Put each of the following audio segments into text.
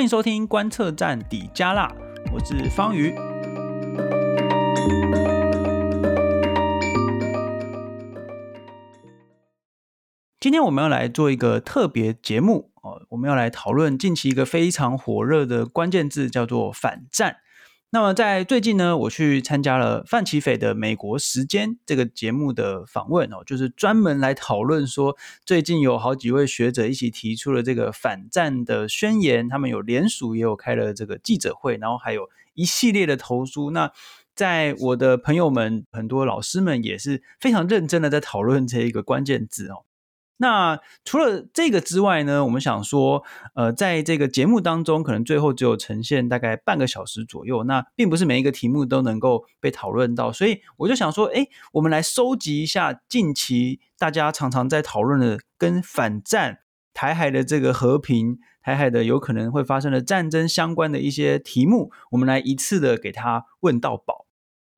欢迎收听观测站底加辣，我是方瑜。今天我们要来做一个特别节目哦，我们要来讨论近期一个非常火热的关键字，叫做反战。那么在最近呢，我去参加了范琪斐的《美国时间》这个节目的访问哦，就是专门来讨论说，最近有好几位学者一起提出了这个反战的宣言，他们有联署，也有开了这个记者会，然后还有一系列的投书。那在我的朋友们，很多老师们也是非常认真的在讨论这一个关键字哦。那除了这个之外呢，我们想说，呃，在这个节目当中，可能最后只有呈现大概半个小时左右，那并不是每一个题目都能够被讨论到，所以我就想说，哎，我们来收集一下近期大家常常在讨论的跟反战、台海的这个和平、台海的有可能会发生的战争相关的一些题目，我们来一次的给他问到饱。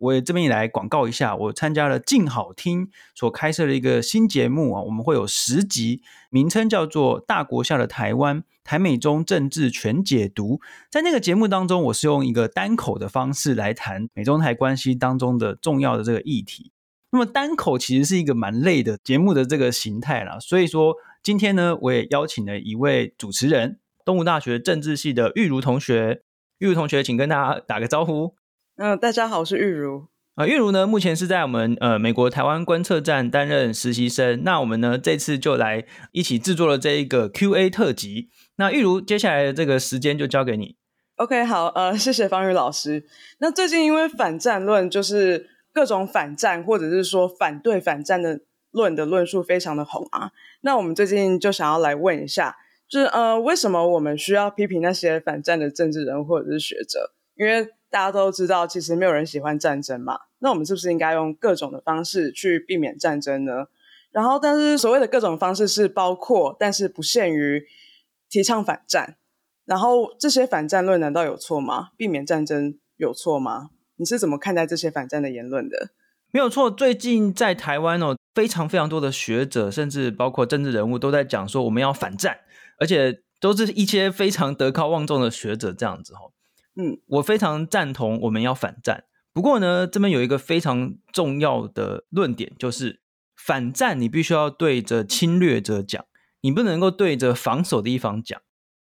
我也这边也来广告一下，我参加了静好听所开设的一个新节目啊，我们会有十集，名称叫做《大国下的台湾：台美中政治全解读》。在那个节目当中，我是用一个单口的方式来谈美中台关系当中的重要的这个议题。那么单口其实是一个蛮累的节目的这个形态啦，所以说今天呢，我也邀请了一位主持人，东吴大学政治系的玉如同学。玉如同学，请跟大家打个招呼。嗯，大家好，我是玉如啊。玉如呢，目前是在我们呃美国台湾观测站担任实习生。那我们呢这次就来一起制作了这一个 Q&A 特辑。那玉如，接下来的这个时间就交给你。OK，好，呃，谢谢方宇老师。那最近因为反战论，就是各种反战或者是说反对反战的论的论述非常的红啊。那我们最近就想要来问一下，就是呃，为什么我们需要批评那些反战的政治人或者是学者？因为大家都知道，其实没有人喜欢战争嘛。那我们是不是应该用各种的方式去避免战争呢？然后，但是所谓的各种方式是包括，但是不限于提倡反战。然后，这些反战论难道有错吗？避免战争有错吗？你是怎么看待这些反战的言论的？没有错。最近在台湾哦，非常非常多的学者，甚至包括政治人物，都在讲说我们要反战，而且都是一些非常德高望重的学者这样子哦。嗯，我非常赞同我们要反战。不过呢，这边有一个非常重要的论点，就是反战你必须要对着侵略者讲，你不能够对着防守的一方讲。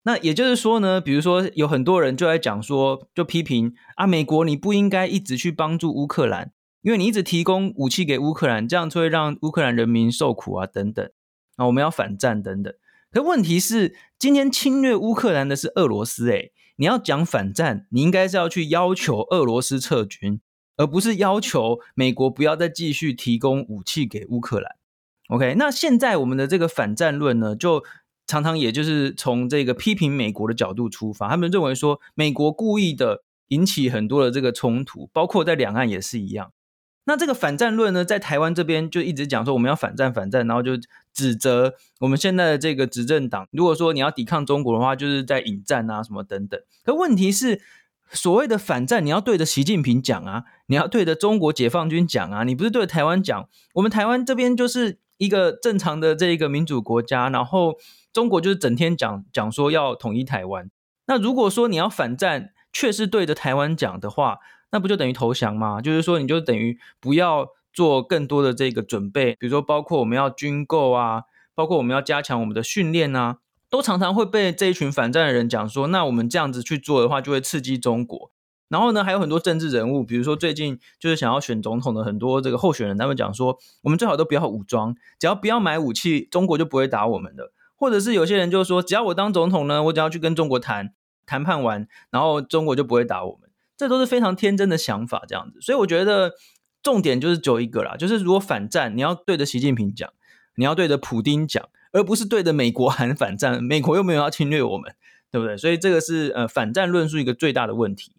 那也就是说呢，比如说有很多人就在讲说，就批评啊，美国你不应该一直去帮助乌克兰，因为你一直提供武器给乌克兰，这样就会让乌克兰人民受苦啊，等等。啊，我们要反战等等。可问题是，今天侵略乌克兰的是俄罗斯，诶。你要讲反战，你应该是要去要求俄罗斯撤军，而不是要求美国不要再继续提供武器给乌克兰。OK，那现在我们的这个反战论呢，就常常也就是从这个批评美国的角度出发，他们认为说美国故意的引起很多的这个冲突，包括在两岸也是一样。那这个反战论呢，在台湾这边就一直讲说我们要反战反战，然后就指责我们现在的这个执政党，如果说你要抵抗中国的话，就是在引战啊什么等等。可问题是，所谓的反战，你要对着习近平讲啊，你要对着中国解放军讲啊，你不是对着台湾讲。我们台湾这边就是一个正常的这一个民主国家，然后中国就是整天讲讲说要统一台湾。那如果说你要反战，却是对着台湾讲的话，那不就等于投降吗？就是说，你就等于不要做更多的这个准备，比如说，包括我们要军购啊，包括我们要加强我们的训练啊，都常常会被这一群反战的人讲说，那我们这样子去做的话，就会刺激中国。然后呢，还有很多政治人物，比如说最近就是想要选总统的很多这个候选人，他们讲说，我们最好都不要武装，只要不要买武器，中国就不会打我们的。或者是有些人就说，只要我当总统呢，我只要去跟中国谈，谈判完，然后中国就不会打我们。这都是非常天真的想法，这样子，所以我觉得重点就是只有一个啦，就是如果反战，你要对着习近平讲，你要对着普丁讲，而不是对着美国 喊反战，美国又没有要侵略我们，对不对？所以这个是呃反战论述一个最大的问题。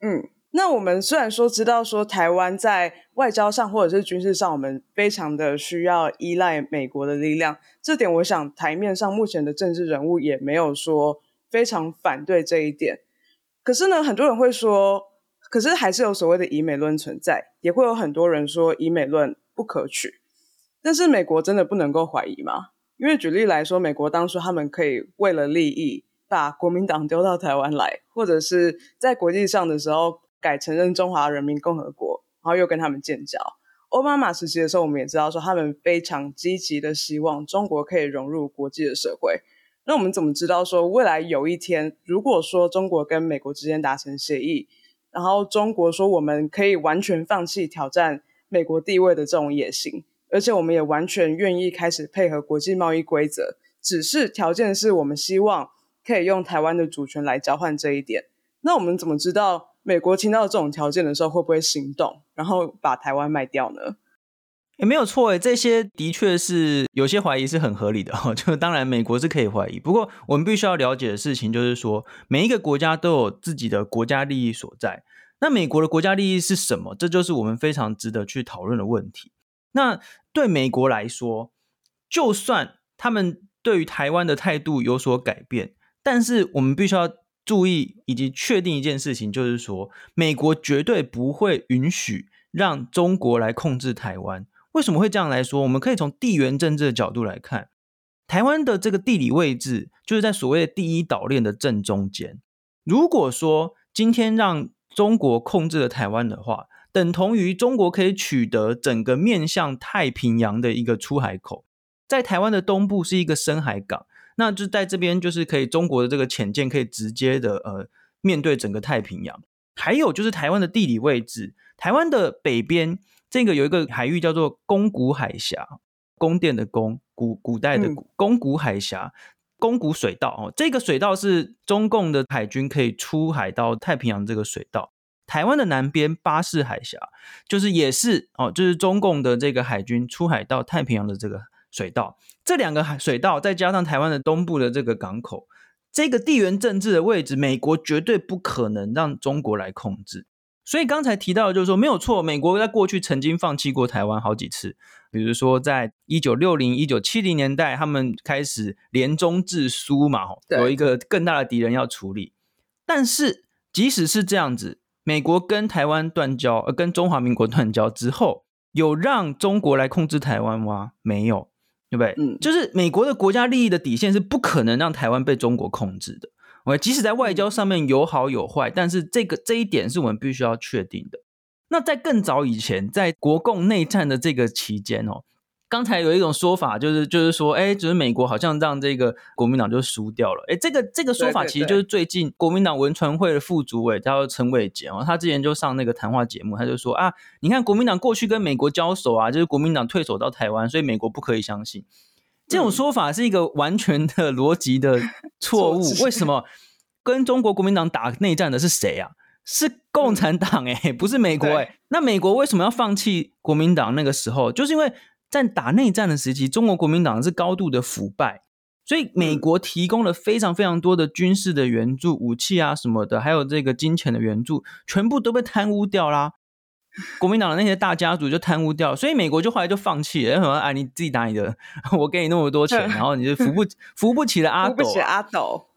嗯，那我们虽然说知道说台湾在外交上或者是军事上，我们非常的需要依赖美国的力量，这点我想台面上目前的政治人物也没有说非常反对这一点。可是呢，很多人会说，可是还是有所谓的以美论存在，也会有很多人说以美论不可取。但是美国真的不能够怀疑吗？因为举例来说，美国当初他们可以为了利益，把国民党丢到台湾来，或者是在国际上的时候改承认中华人民共和国，然后又跟他们建交。奥巴马时期的时候，我们也知道说他们非常积极的希望中国可以融入国际的社会。那我们怎么知道说未来有一天，如果说中国跟美国之间达成协议，然后中国说我们可以完全放弃挑战美国地位的这种野心，而且我们也完全愿意开始配合国际贸易规则，只是条件是我们希望可以用台湾的主权来交换这一点。那我们怎么知道美国听到这种条件的时候会不会行动，然后把台湾卖掉呢？也没有错诶，这些的确是有些怀疑是很合理的哈。就当然美国是可以怀疑，不过我们必须要了解的事情就是说，每一个国家都有自己的国家利益所在。那美国的国家利益是什么？这就是我们非常值得去讨论的问题。那对美国来说，就算他们对于台湾的态度有所改变，但是我们必须要注意以及确定一件事情，就是说，美国绝对不会允许让中国来控制台湾。为什么会这样来说？我们可以从地缘政治的角度来看，台湾的这个地理位置就是在所谓的第一岛链的正中间。如果说今天让中国控制了台湾的话，等同于中国可以取得整个面向太平洋的一个出海口，在台湾的东部是一个深海港，那就在这边就是可以中国的这个潜舰可以直接的呃面对整个太平洋。还有就是台湾的地理位置，台湾的北边。这个有一个海域叫做宫古海峡，宫殿的宫，古古代的古，宫古海峡，宫古水道哦。这个水道是中共的海军可以出海到太平洋这个水道。台湾的南边巴士海峡，就是也是哦，就是中共的这个海军出海到太平洋的这个水道。这两个海水道再加上台湾的东部的这个港口，这个地缘政治的位置，美国绝对不可能让中国来控制。所以刚才提到的就是说没有错，美国在过去曾经放弃过台湾好几次，比如说在一九六零、一九七零年代，他们开始联中制苏嘛，有一个更大的敌人要处理。但是即使是这样子，美国跟台湾断交，呃，跟中华民国断交之后，有让中国来控制台湾吗？没有，对不对？嗯，就是美国的国家利益的底线是不可能让台湾被中国控制的。OK，即使在外交上面有好有坏，但是这个这一点是我们必须要确定的。那在更早以前，在国共内战的这个期间哦，刚才有一种说法，就是就是说，哎，就是美国好像让这个国民党就输掉了。哎，这个这个说法其实就是最近国民党文传会的副主委叫做陈伟杰哦，他之前就上那个谈话节目，他就说啊，你看国民党过去跟美国交手啊，就是国民党退守到台湾，所以美国不可以相信。这种说法是一个完全的逻辑的 错误。为什么跟中国国民党打内战的是谁啊？是共产党哎、欸，不是美国哎、欸。那美国为什么要放弃国民党？那个时候就是因为在打内战的时期，中国国民党是高度的腐败，所以美国提供了非常非常多的军事的援助、武器啊什么的，还有这个金钱的援助，全部都被贪污掉啦。国民党的那些大家族就贪污掉，所以美国就后来就放弃了。说：“哎，你自己打你的，我给你那么多钱，然后你就扶不 扶不起了阿斗，扶不起阿斗。”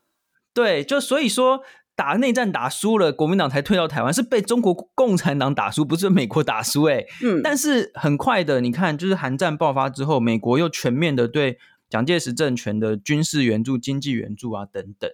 对，就所以说打内战打输了，国民党才退到台湾，是被中国共产党打输，不是美国打输。哎，嗯，但是很快的，你看，就是韩战爆发之后，美国又全面的对蒋介石政权的军事援助、经济援助啊等等。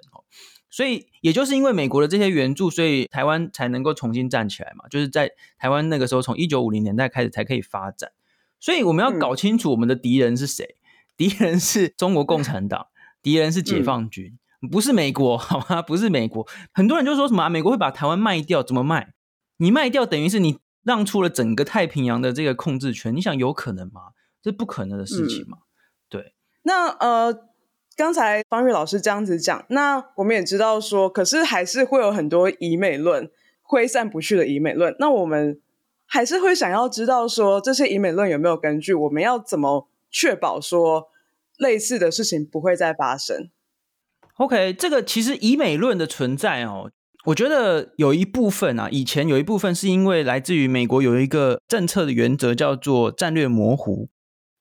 所以，也就是因为美国的这些援助，所以台湾才能够重新站起来嘛。就是在台湾那个时候，从一九五零年代开始才可以发展。所以，我们要搞清楚我们的敌人是谁？敌人是中国共产党，敌人是解放军，不是美国，好吗？不是美国。很多人就说什么啊，美国会把台湾卖掉？怎么卖？你卖掉等于是你让出了整个太平洋的这个控制权。你想有可能吗？这不可能的事情嘛。对。那呃。刚才方玉老师这样子讲，那我们也知道说，可是还是会有很多以美论挥散不去的以美论。那我们还是会想要知道说，这些以美论有没有根据？我们要怎么确保说类似的事情不会再发生？OK，这个其实以美论的存在哦，我觉得有一部分啊，以前有一部分是因为来自于美国有一个政策的原则叫做战略模糊，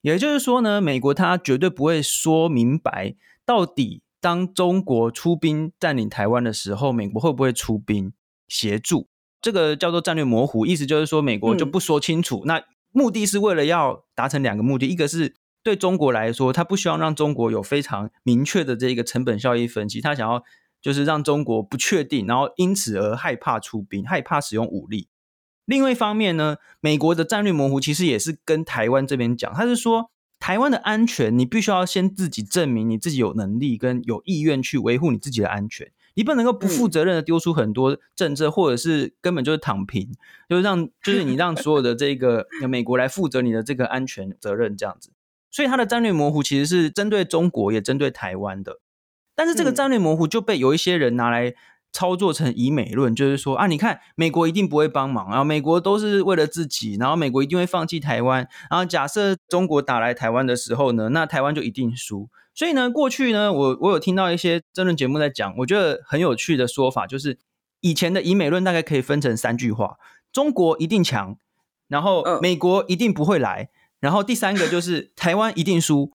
也就是说呢，美国它绝对不会说明白。到底当中国出兵占领台湾的时候，美国会不会出兵协助？这个叫做战略模糊，意思就是说美国就不说清楚。嗯、那目的是为了要达成两个目的，一个是对中国来说，他不希望让中国有非常明确的这个成本效益分析，他想要就是让中国不确定，然后因此而害怕出兵，害怕使用武力。另外一方面呢，美国的战略模糊其实也是跟台湾这边讲，他是说台湾的安全，你必须要先自己证明你自己有能力跟有意愿去维护你自己的安全，你不能够不负责任的丢出很多政策，或者是根本就是躺平，就是让就是你让所有的这个 美国来负责你的这个安全责任这样子。所以他的战略模糊其实是针对中国，也针对台湾的。但是这个战略模糊就被有一些人拿来操作成以美论，就是说啊，你看美国一定不会帮忙，然后美国都是为了自己，然后美国一定会放弃台湾，然后假设中国打来台湾的时候呢，那台湾就一定输。所以呢，过去呢，我我有听到一些争论节目在讲，我觉得很有趣的说法，就是以前的以美论大概可以分成三句话：中国一定强，然后美国一定不会来，然后第三个就是台湾一定输。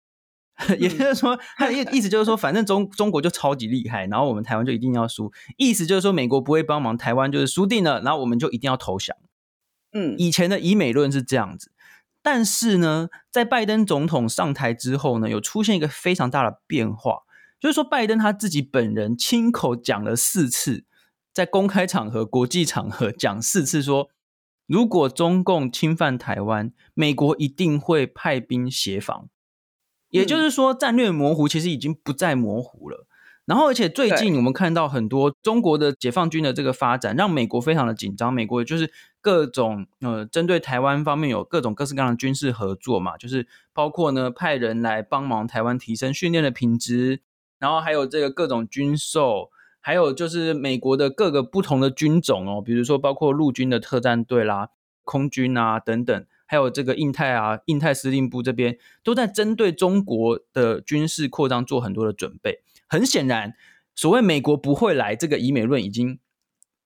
也就是说，他的意意思就是说，反正中中国就超级厉害，然后我们台湾就一定要输。意思就是说，美国不会帮忙，台湾就是输定了，然后我们就一定要投降。嗯，以前的以美论是这样子，但是呢，在拜登总统上台之后呢，有出现一个非常大的变化，就是说，拜登他自己本人亲口讲了四次，在公开场合、国际场合讲四次说，如果中共侵犯台湾，美国一定会派兵协防。也就是说，战略模糊其实已经不再模糊了。然后，而且最近我们看到很多中国的解放军的这个发展，让美国非常的紧张。美国就是各种呃，针对台湾方面有各种各式各样的军事合作嘛，就是包括呢派人来帮忙台湾提升训练的品质，然后还有这个各种军售，还有就是美国的各个不同的军种哦，比如说包括陆军的特战队啦、空军啊等等。还有这个印太啊，印太司令部这边都在针对中国的军事扩张做很多的准备。很显然，所谓美国不会来，这个以美论已经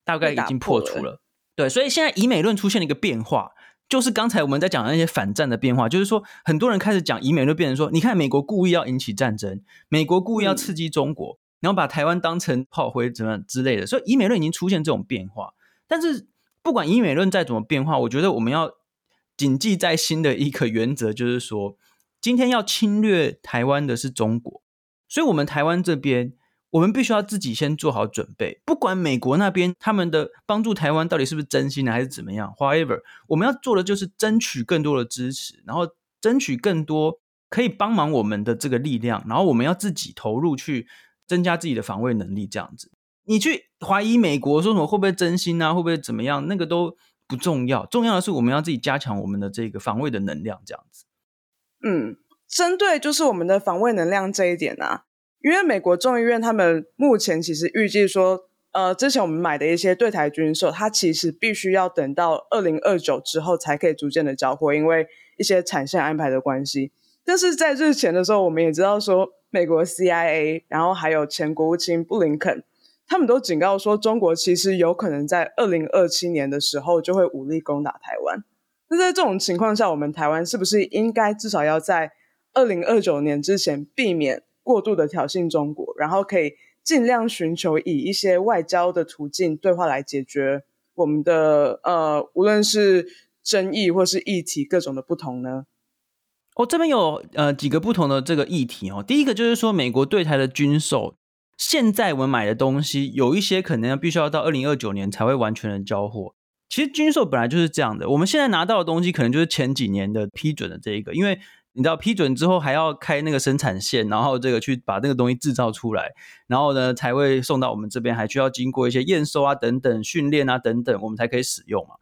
大概已经破除了。对，所以现在以美论出现了一个变化，就是刚才我们在讲的那些反战的变化，就是说很多人开始讲以美论，变成说，你看美国故意要引起战争，美国故意要刺激中国，嗯、然后把台湾当成炮灰怎么之类的。所以以美论已经出现这种变化。但是不管以美论再怎么变化，我觉得我们要。谨记在心的一个原则就是说，今天要侵略台湾的是中国，所以我们台湾这边，我们必须要自己先做好准备。不管美国那边他们的帮助台湾到底是不是真心的，还是怎么样，however，我们要做的就是争取更多的支持，然后争取更多可以帮忙我们的这个力量，然后我们要自己投入去增加自己的防卫能力。这样子，你去怀疑美国说什么会不会真心啊，会不会怎么样，那个都。不重要，重要的是我们要自己加强我们的这个防卫的能量，这样子。嗯，针对就是我们的防卫能量这一点啊，因为美国众议院他们目前其实预计说，呃，之前我们买的一些对台军售，它其实必须要等到二零二九之后才可以逐渐的交货，因为一些产线安排的关系。但是在日前的时候，我们也知道说，美国 CIA，然后还有前国务卿布林肯。他们都警告说，中国其实有可能在二零二七年的时候就会武力攻打台湾。那在这种情况下，我们台湾是不是应该至少要在二零二九年之前避免过度的挑衅中国，然后可以尽量寻求以一些外交的途径对话来解决我们的呃，无论是争议或是议题各种的不同呢？哦，这边有呃几个不同的这个议题哦。第一个就是说，美国对台的军售。现在我们买的东西有一些可能要必须要到二零二九年才会完全的交货。其实军售本来就是这样的，我们现在拿到的东西可能就是前几年的批准的这一个，因为你知道批准之后还要开那个生产线，然后这个去把那个东西制造出来，然后呢才会送到我们这边，还需要经过一些验收啊等等训练啊等等，我们才可以使用嘛。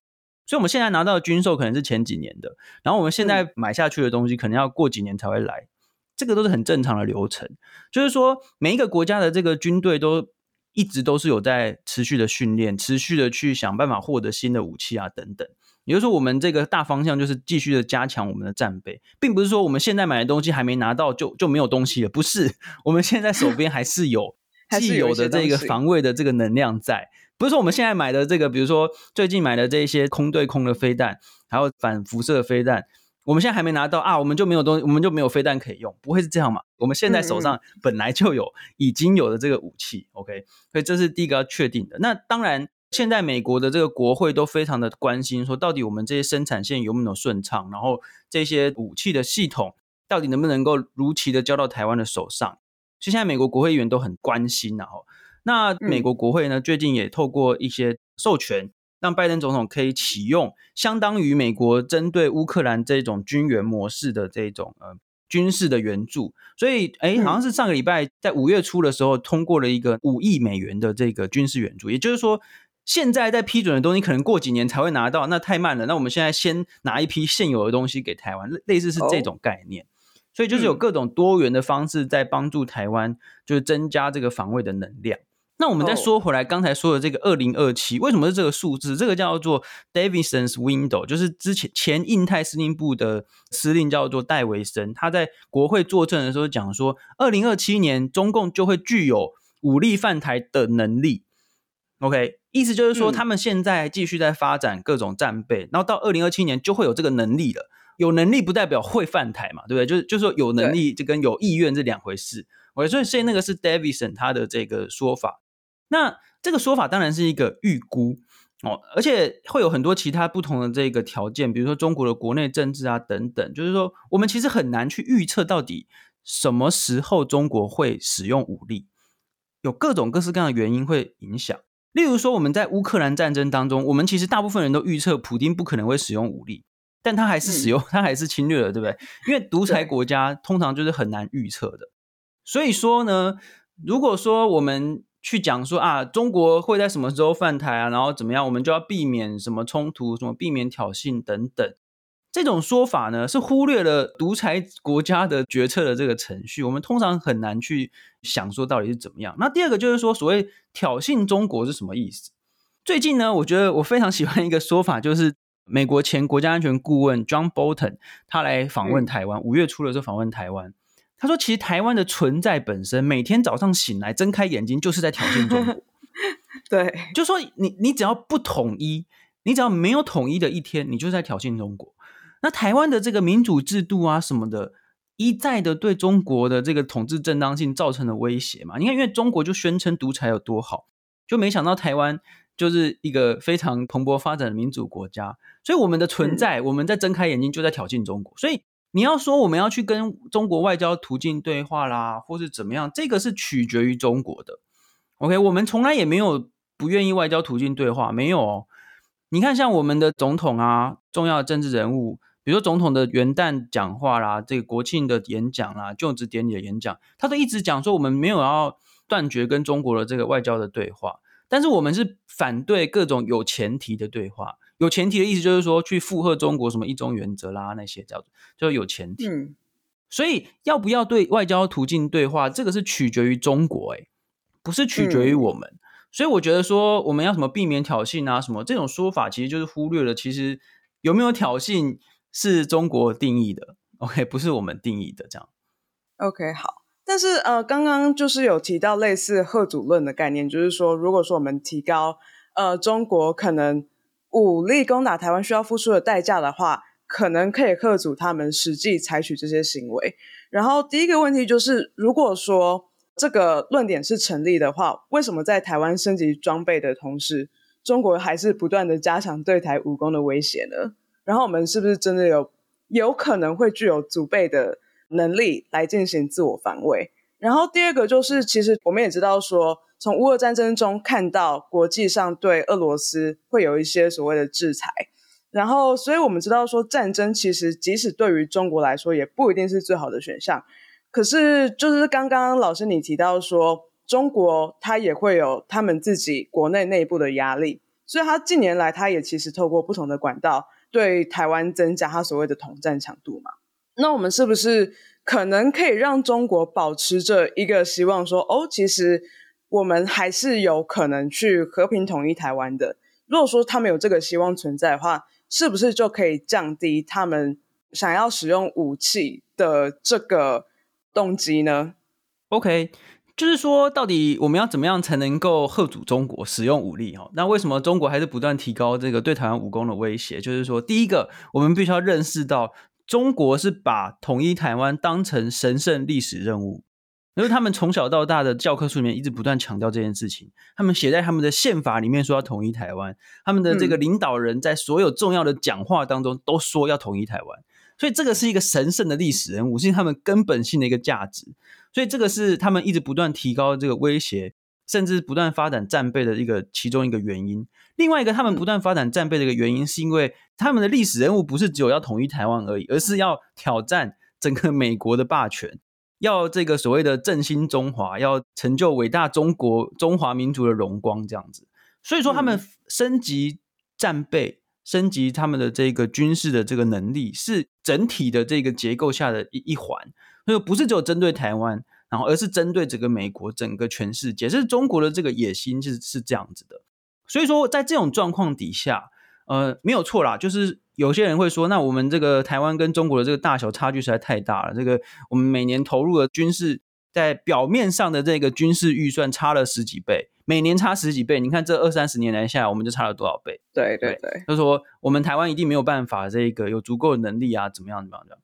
所以我们现在拿到军售可能是前几年的，然后我们现在买下去的东西可能要过几年才会来。这个都是很正常的流程，就是说每一个国家的这个军队都一直都是有在持续的训练，持续的去想办法获得新的武器啊等等。也就是说，我们这个大方向就是继续的加强我们的战备，并不是说我们现在买的东西还没拿到就就没有东西了，不是，我们现在手边还是有 既有的这个防卫的这个能量在，不是说我们现在买的这个，比如说最近买的这些空对空的飞弹，还有反辐射的飞弹。我们现在还没拿到啊，我们就没有东西，我们就没有飞弹可以用，不会是这样嘛？我们现在手上本来就有已经有的这个武器，OK，所以这是第一个要确定的。那当然，现在美国的这个国会都非常的关心，说到底我们这些生产线有没有顺畅，然后这些武器的系统到底能不能够如期的交到台湾的手上？所以现在美国国会议员都很关心，然后那美国国会呢，最近也透过一些授权，让拜登总统可以启用相当于美国针对乌克兰这种军援模式的这种呃军事的援助。所以，哎，好像是上个礼拜在五月初的时候通过了一个五亿美元的这个军事援助，也就是说。现在在批准的东西，可能过几年才会拿到，那太慢了。那我们现在先拿一批现有的东西给台湾，类似是这种概念。Oh. 所以就是有各种多元的方式在帮助台湾，就是增加这个防卫的能量。那我们再说回来，刚才说的这个二零二七，为什么是这个数字？这个叫做 Davidson's Window，就是之前前印太司令部的司令叫做戴维森，他在国会作证的时候讲说，二零二七年中共就会具有武力犯台的能力。OK。意思就是说，他们现在继续在发展各种战备，嗯、然后到二零二七年就会有这个能力了。有能力不代表会犯台嘛，对不对？就是就是说有能力就跟有意愿是两回事。OK，所以所以那个是 Davidson 他的这个说法。那这个说法当然是一个预估哦，而且会有很多其他不同的这个条件，比如说中国的国内政治啊等等。就是说，我们其实很难去预测到底什么时候中国会使用武力，有各种各式各样的原因会影响。例如说，我们在乌克兰战争当中，我们其实大部分人都预测普丁不可能会使用武力，但他还是使用，他还是侵略了，对不对？因为独裁国家通常就是很难预测的。所以说呢，如果说我们去讲说啊，中国会在什么时候犯台啊，然后怎么样，我们就要避免什么冲突，什么避免挑衅等等。这种说法呢，是忽略了独裁国家的决策的这个程序。我们通常很难去想说到底是怎么样。那第二个就是说，所谓挑衅中国是什么意思？最近呢，我觉得我非常喜欢一个说法，就是美国前国家安全顾问 John Bolton 他来访问台湾，五月初的时候访问台湾，他说，其实台湾的存在本身，每天早上醒来睁开眼睛就是在挑衅中国。对，就说你你只要不统一，你只要没有统一的一天，你就是在挑衅中国。那台湾的这个民主制度啊什么的，一再的对中国的这个统治正当性造成了威胁嘛？你看，因为中国就宣称独裁有多好，就没想到台湾就是一个非常蓬勃发展的民主国家，所以我们的存在，我们在睁开眼睛就在挑衅中国。所以你要说我们要去跟中国外交途径对话啦，或是怎么样，这个是取决于中国的。OK，我们从来也没有不愿意外交途径对话，没有哦。你看，像我们的总统啊，重要的政治人物。比如说总统的元旦讲话啦，这个国庆的演讲啦，就职典礼的演讲，他都一直讲说我们没有要断绝跟中国的这个外交的对话，但是我们是反对各种有前提的对话。有前提的意思就是说去附和中国什么一中原则啦那些叫做就有前提。嗯，所以要不要对外交途径对话，这个是取决于中国，哎，不是取决于我们。嗯。所以我觉得说我们要什么避免挑衅啊什么这种说法，其实就是忽略了其实有没有挑衅。是中国定义的，OK，不是我们定义的这样。OK，好。但是呃，刚刚就是有提到类似贺主论的概念，就是说，如果说我们提高呃中国可能武力攻打台湾需要付出的代价的话，可能可以克阻他们实际采取这些行为。然后第一个问题就是，如果说这个论点是成立的话，为什么在台湾升级装备的同时，中国还是不断的加强对台武攻的威胁呢？然后我们是不是真的有有可能会具有足备的能力来进行自我防卫？然后第二个就是，其实我们也知道说，从乌俄战争中看到国际上对俄罗斯会有一些所谓的制裁，然后所以我们知道说，战争其实即使对于中国来说也不一定是最好的选项。可是就是刚刚老师你提到说，中国它也会有他们自己国内内部的压力，所以它近年来它也其实透过不同的管道。对台湾增加他所谓的统战强度嘛？那我们是不是可能可以让中国保持着一个希望说，说哦，其实我们还是有可能去和平统一台湾的？如果说他们有这个希望存在的话，是不是就可以降低他们想要使用武器的这个动机呢？OK。就是说，到底我们要怎么样才能够吓阻中国使用武力？哈，那为什么中国还是不断提高这个对台湾武攻的威胁？就是说，第一个，我们必须要认识到，中国是把统一台湾当成神圣历史任务，因为他们从小到大的教科书里面一直不断强调这件事情，他们写在他们的宪法里面说要统一台湾，他们的这个领导人在所有重要的讲话当中都说要统一台湾。所以这个是一个神圣的历史人物，是他们根本性的一个价值。所以这个是他们一直不断提高这个威胁。甚至不断发展战备的一个其中一个原因。另外一个，他们不断发展战备的一个原因，是因为他们的历史人物不是只有要统一台湾而已，而是要挑战整个美国的霸权，要这个所谓的振兴中华，要成就伟大中国中华民族的荣光这样子。所以说，他们升级战备，升级他们的这个军事的这个能力，是整体的这个结构下的一一环。所以不是只有针对台湾。然后，而是针对整个美国、整个全世界，这是中国的这个野心，是是这样子的。所以说，在这种状况底下，呃，没有错啦，就是有些人会说，那我们这个台湾跟中国的这个大小差距实在太大了。这个我们每年投入的军事，在表面上的这个军事预算差了十几倍，每年差十几倍。你看这二三十年来下来，我们就差了多少倍？对对对，就是说我们台湾一定没有办法，这个有足够的能力啊，怎么样怎么样的。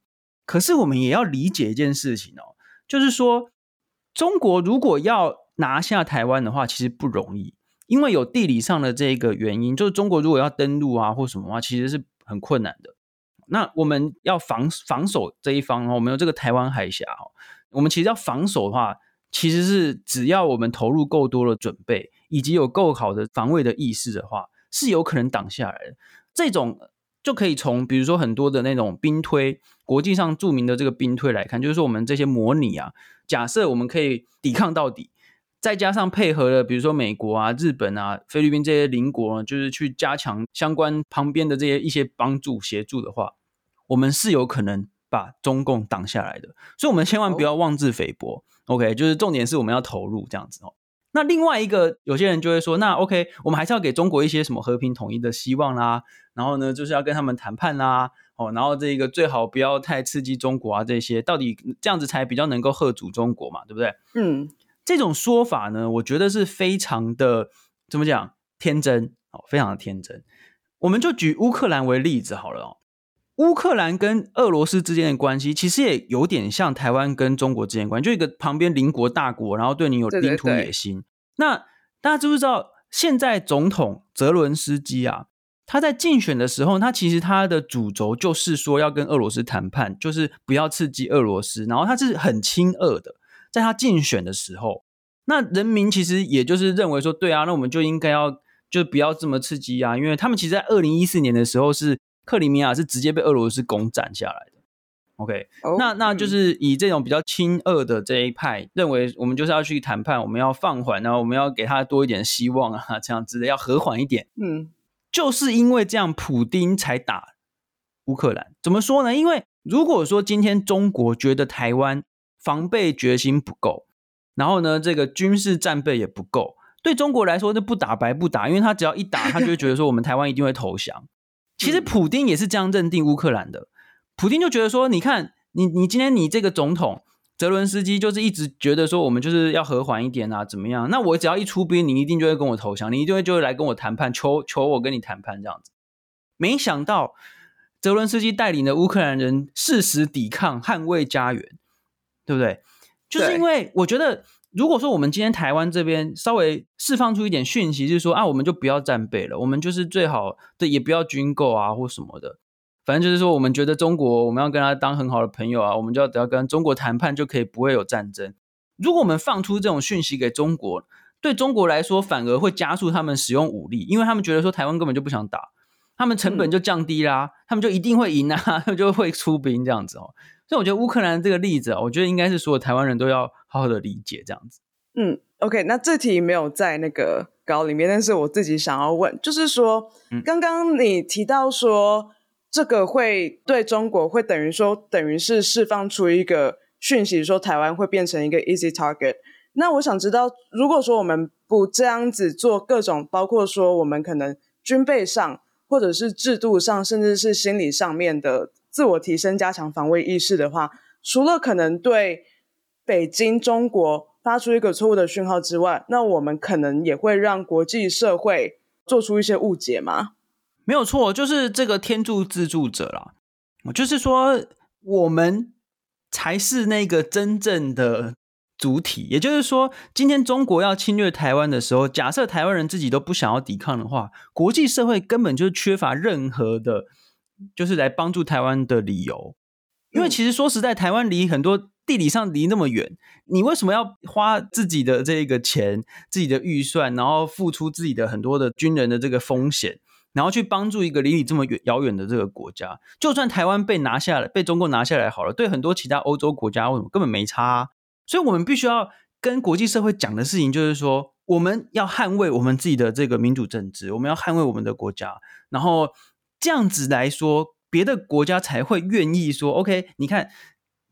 可是我们也要理解一件事情哦，就是说。中国如果要拿下台湾的话，其实不容易，因为有地理上的这个原因。就是中国如果要登陆啊或什么的话，其实是很困难的。那我们要防防守这一方，我们有这个台湾海峡哦，我们其实要防守的话，其实是只要我们投入够多的准备，以及有够好的防卫的意识的话，是有可能挡下来的。这种就可以从比如说很多的那种兵推，国际上著名的这个兵推来看，就是说我们这些模拟啊。假设我们可以抵抗到底，再加上配合了，比如说美国啊、日本啊、菲律宾这些邻国，就是去加强相关旁边的这些一些帮助协助的话，我们是有可能把中共挡下来的。所以，我们千万不要妄自菲薄。Oh. OK，就是重点是我们要投入这样子哦。那另外一个，有些人就会说，那 OK，我们还是要给中国一些什么和平统一的希望啦。然后呢，就是要跟他们谈判啦。哦，然后这个最好不要太刺激中国啊，这些到底这样子才比较能够吓阻中国嘛，对不对？嗯，这种说法呢，我觉得是非常的怎么讲天真哦，非常的天真。我们就举乌克兰为例子好了哦，乌克兰跟俄罗斯之间的关系其实也有点像台湾跟中国之间关系，就一个旁边邻国大国，然后对你有领土野心。对对对。那大家知不知道现在总统泽伦斯基啊？他在竞选的时候，他其实他的主轴就是说要跟俄罗斯谈判，就是不要刺激俄罗斯。然后他是很亲俄的，在他竞选的时候，那人民其实也就是认为说，对啊，那我们就应该要就不要这么刺激啊，因为他们其实，在二零一四年的时候，是克里米亚是直接被俄罗斯攻占下来的。OK，哦，那那就是以这种比较亲俄的这一派认为，我们就是要去谈判，我们要放缓，然后我们要给他多一点希望啊，这样子的要和缓一点。嗯。就是因为这样，普丁才打乌克兰。怎么说呢？因为如果说今天中国觉得台湾防备决心不够，然后呢，这个军事战备也不够，对中国来说就不打白不打，因为他只要一打，他就会觉得说我们台湾一定会投降。其实普丁也是这样认定乌克兰的。普丁就觉得说，你看你你今天你这个总统。泽伦斯基就是一直觉得说，我们就是要和缓一点啊，怎么样？那我只要一出兵，你一定就会跟我投降，你一定会就会来跟我谈判，求求我跟你谈判这样子。没想到泽伦斯基带领的乌克兰人誓死抵抗，捍卫家园，对不对？就是因为我觉得，如果说我们今天台湾这边稍微释放出一点讯息，就是说啊，我们就不要战备了，我们就是最好的也不要军购啊或什么的。反正就是说，我们觉得中国，我们要跟他当很好的朋友啊，我们就要只要跟中国谈判，就可以不会有战争。如果我们放出这种讯息给中国，对中国来说反而会加速他们使用武力，因为他们觉得说台湾根本就不想打，他们成本就降低啦，嗯、他们就一定会赢啊，他们就会出兵这样子哦。所以我觉得乌克兰这个例子，我觉得应该是所有台湾人都要好好的理解这样子。嗯，OK，那这题没有在那个稿里面，但是我自己想要问，就是说，刚刚你提到说。这个会对中国会等于说，等于是释放出一个讯息，说台湾会变成一个 easy target。那我想知道，如果说我们不这样子做各种，包括说我们可能军备上，或者是制度上，甚至是心理上面的自我提升、加强防卫意识的话，除了可能对北京中国发出一个错误的讯号之外，那我们可能也会让国际社会做出一些误解吗？没有错，就是这个天助自助者啦。就是说，我们才是那个真正的主体。也就是说，今天中国要侵略台湾的时候，假设台湾人自己都不想要抵抗的话，国际社会根本就缺乏任何的，就是来帮助台湾的理由。因为其实说实在，台湾离很多地理上离那么远，你为什么要花自己的这个钱、自己的预算，然后付出自己的很多的军人的这个风险，然后去帮助一个离你这么远遥远的这个国家？就算台湾被拿下来，被中国拿下来好了，对很多其他欧洲国家为什么根本没差啊？所以我们必须要跟国际社会讲的事情就是说，我们要捍卫我们自己的这个民主政治，我们要捍卫我们的国家，然后这样子来说，别的国家才会愿意说，OK，你看。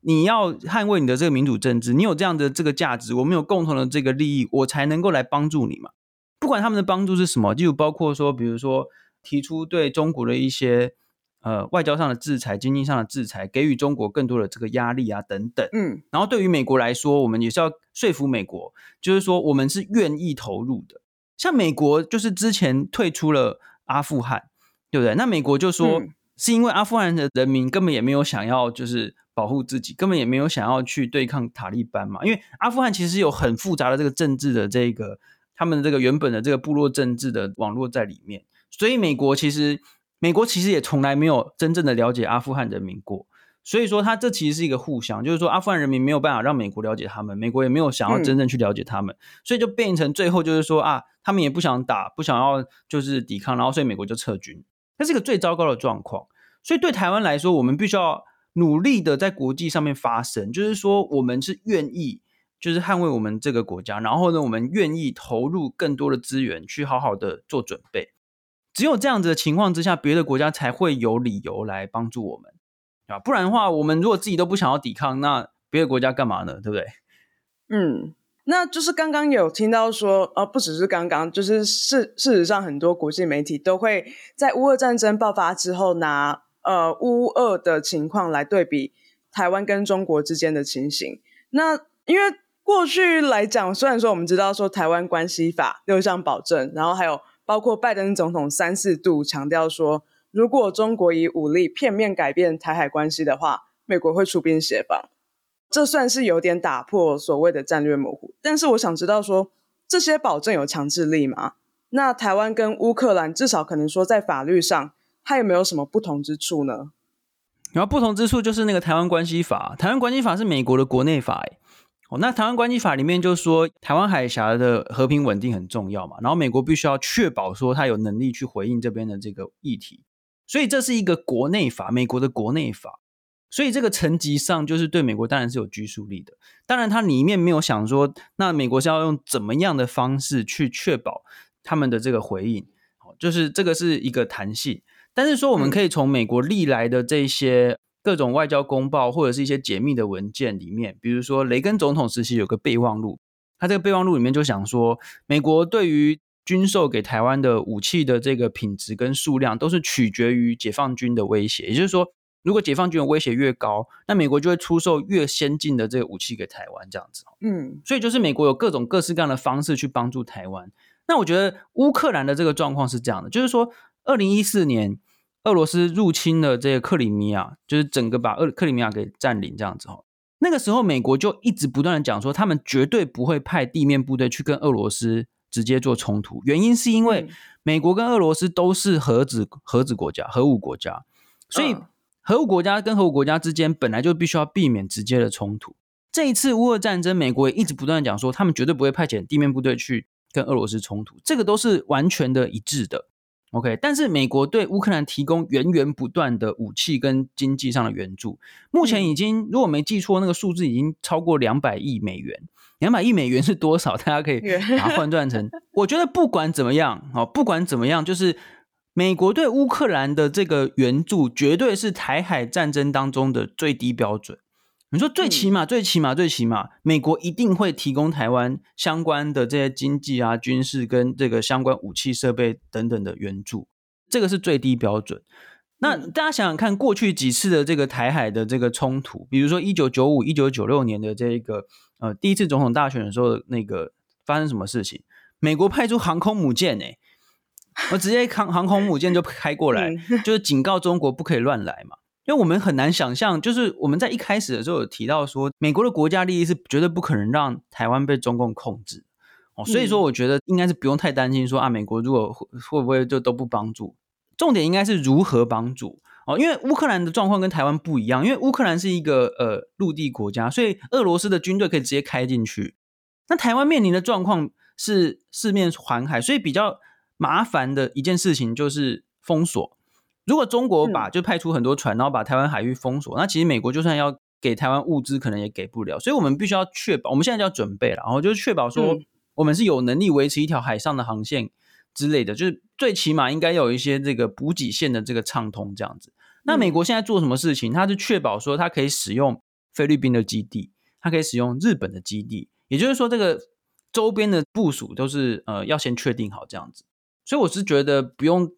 你要捍卫你的这个民主政治，你有这样的这个价值，我们有共同的这个利益，我才能够来帮助你嘛。不管他们的帮助是什么，就包括说，比如说提出对中国的一些呃外交上的制裁、经济上的制裁，给予中国更多的这个压力啊等等。嗯，然后对于美国来说，我们也是要说服美国，就是说我们是愿意投入的。像美国就是之前退出了阿富汗，对不对？那美国就说是因为阿富汗的人民根本也没有想要就是。保护自己根本也没有想要去对抗塔利班嘛，因为阿富汗其实有很复杂的这个政治的这个他们的这个原本的这个部落政治的网络在里面，所以美国其实美国其实也从来没有真正的了解阿富汗人民过，所以说他这其实是一个互相，就是说阿富汗人民没有办法让美国了解他们，美国也没有想要真正去了解他们，所以就变成最后就是说啊，他们也不想打，不想要就是抵抗，然后所以美国就撤军，这是一个最糟糕的状况，所以对台湾来说，我们必须要。努力的在国际上面发声，就是说我们是愿意，就是捍卫我们这个国家，然后呢，我们愿意投入更多的资源去好好的做准备。只有这样子的情况之下，别的国家才会有理由来帮助我们啊，不然的话，我们如果自己都不想要抵抗，那别的国家干嘛呢？对不对？嗯，那就是刚刚有听到说，呃，不只是刚刚，就是事事实上，很多国际媒体都会在乌俄战争爆发之后拿。呃，乌俄的情况来对比台湾跟中国之间的情形。那因为过去来讲，虽然说我们知道说台湾关系法六项保证，然后还有包括拜登总统三四度强调说，如果中国以武力片面改变台海关系的话，美国会出兵协防。这算是有点打破所谓的战略模糊。但是我想知道说，这些保证有强制力吗？那台湾跟乌克兰至少可能说在法律上。它有没有什么不同之处呢？然后不同之处就是那个台湾关系法，台湾关系法是美国的国内法，哦，那台湾关系法里面就说台湾海峡的和平稳定很重要嘛，然后美国必须要确保说他有能力去回应这边的这个议题，所以这是一个国内法，美国的国内法，所以这个层级上就是对美国当然是有拘束力的，当然它里面没有想说那美国是要用怎么样的方式去确保他们的这个回应，就是这个是一个弹性。但是说，我们可以从美国历来的这些各种外交公报或者是一些解密的文件里面，比如说雷根总统时期有个备忘录，他这个备忘录里面就想说，美国对于军售给台湾的武器的这个品质跟数量，都是取决于解放军的威胁。也就是说，如果解放军的威胁越高，那美国就会出售越先进的这个武器给台湾，这样子。嗯，所以就是美国有各种各式各样的方式去帮助台湾。那我觉得乌克兰的这个状况是这样的，就是说。二零一四年，俄罗斯入侵了这个克里米亚，就是整个把俄克里米亚给占领这样子哈。那个时候，美国就一直不断的讲说，他们绝对不会派地面部队去跟俄罗斯直接做冲突。原因是因为美国跟俄罗斯都是核子核子国家、核武国家，所以核武国家跟核武国家之间本来就必须要避免直接的冲突。这一次乌俄战争，美国也一直不断的讲说，他们绝对不会派遣地面部队去跟俄罗斯冲突，这个都是完全的一致的。OK，但是美国对乌克兰提供源源不断的武器跟经济上的援助，目前已经如果没记错，那个数字已经超过两百亿美元。两百亿美元是多少？大家可以把它换算成。我觉得不管怎么样，哦，不管怎么样，就是美国对乌克兰的这个援助，绝对是台海战争当中的最低标准。你说最起码、最起码、最起码，美国一定会提供台湾相关的这些经济啊、军事跟这个相关武器设备等等的援助，这个是最低标准。那大家想想看，过去几次的这个台海的这个冲突，比如说一九九五、一九九六年的这个呃第一次总统大选的时候那个发生什么事情？美国派出航空母舰，诶，我直接航航空母舰就开过来，就是警告中国不可以乱来嘛。因为我们很难想象，就是我们在一开始的时候有提到说，美国的国家利益是绝对不可能让台湾被中共控制哦，所以说我觉得应该是不用太担心说啊，美国如果会会不会就都不帮助，重点应该是如何帮助哦。因为乌克兰的状况跟台湾不一样，因为乌克兰是一个呃陆地国家，所以俄罗斯的军队可以直接开进去。那台湾面临的状况是四面环海，所以比较麻烦的一件事情就是封锁。如果中国把就派出很多船，然后把台湾海域封锁，那其实美国就算要给台湾物资，可能也给不了。所以我们必须要确保，我们现在就要准备了，然后就是确保说我们是有能力维持一条海上的航线之类的，就是最起码应该有一些这个补给线的这个畅通这样子。那美国现在做什么事情？它是确保说它可以使用菲律宾的基地，它可以使用日本的基地。也就是说，这个周边的部署都是呃要先确定好这样子，所以我是觉得不用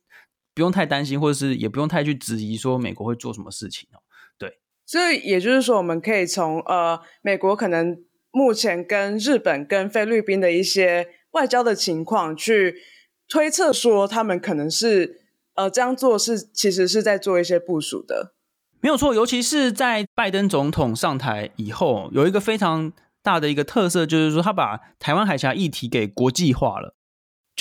不用太担心，或者是也不用太去质疑说美国会做什么事情哦。对，所以也就是说，我们可以从呃美国可能目前跟日本跟菲律宾的一些外交的情况去推测说，他们可能是呃这样做是其实是在做一些部署的，没有错。尤其是在拜登总统上台以后，有一个非常。大的一个特色就是说，他把台湾海峡议题给国际化了，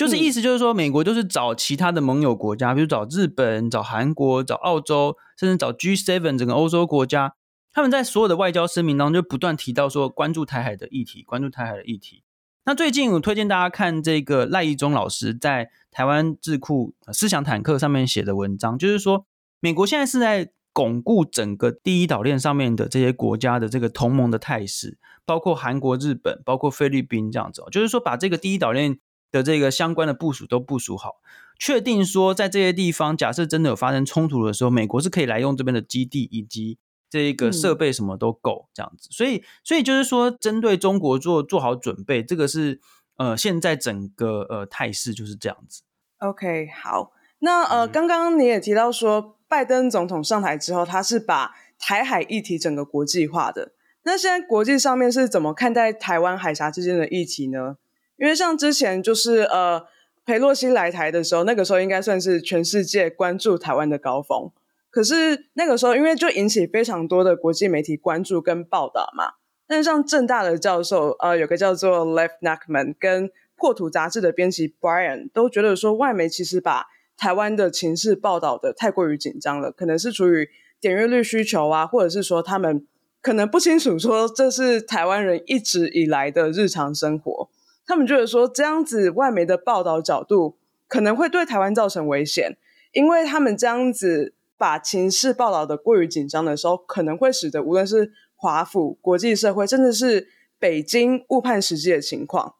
就是意思就是说，美国就是找其他的盟友国家，比如找日本、找韩国、找澳洲，甚至找 G7 整个欧洲国家，他们在所有的外交声明当中就不断提到说，关注台海的议题，关注台海的议题。那最近我推荐大家看这个赖义忠老师在台湾智库思想坦克上面写的文章，就是说，美国现在是在巩固整个第一岛链上面的这些国家的这个同盟的态势。包括韩国、日本，包括菲律宾这样子，就是说把这个第一岛链的这个相关的部署都部署好，确定说在这些地方，假设真的有发生冲突的时候，美国是可以来用这边的基地以及这个设备什么都够这样子。所以，所以就是说，针对中国做做好准备，这个是呃现在整个呃态势就是这样子。OK，好，那呃刚刚你也提到说，拜登总统上台之后，他是把台海议题整个国际化的。那现在国际上面是怎么看待台湾海峡之间的议题呢？因为像之前就是呃，裴洛西来台的时候，那个时候应该算是全世界关注台湾的高峰。可是那个时候，因为就引起非常多的国际媒体关注跟报道嘛。但是像正大的教授，呃，有个叫做 Lev Nachman 跟破土杂志的编辑 Brian 都觉得说，外媒其实把台湾的情势报道的太过于紧张了，可能是出于点阅率需求啊，或者是说他们。可能不清楚说这是台湾人一直以来的日常生活，他们觉得说这样子外媒的报道角度可能会对台湾造成危险，因为他们这样子把情势报道的过于紧张的时候，可能会使得无论是华府、国际社会，甚至是北京误判实际的情况。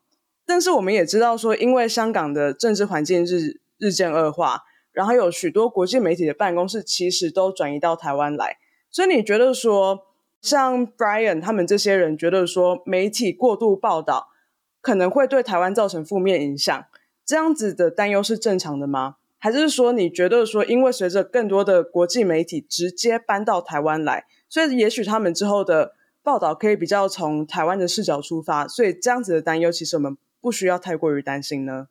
但是我们也知道说，因为香港的政治环境日日渐恶化，然后有许多国际媒体的办公室其实都转移到台湾来，所以你觉得说？像 Brian 他们这些人觉得说，媒体过度报道可能会对台湾造成负面影响，这样子的担忧是正常的吗？还是说你觉得说，因为随着更多的国际媒体直接搬到台湾来，所以也许他们之后的报道可以比较从台湾的视角出发，所以这样子的担忧其实我们不需要太过于担心呢？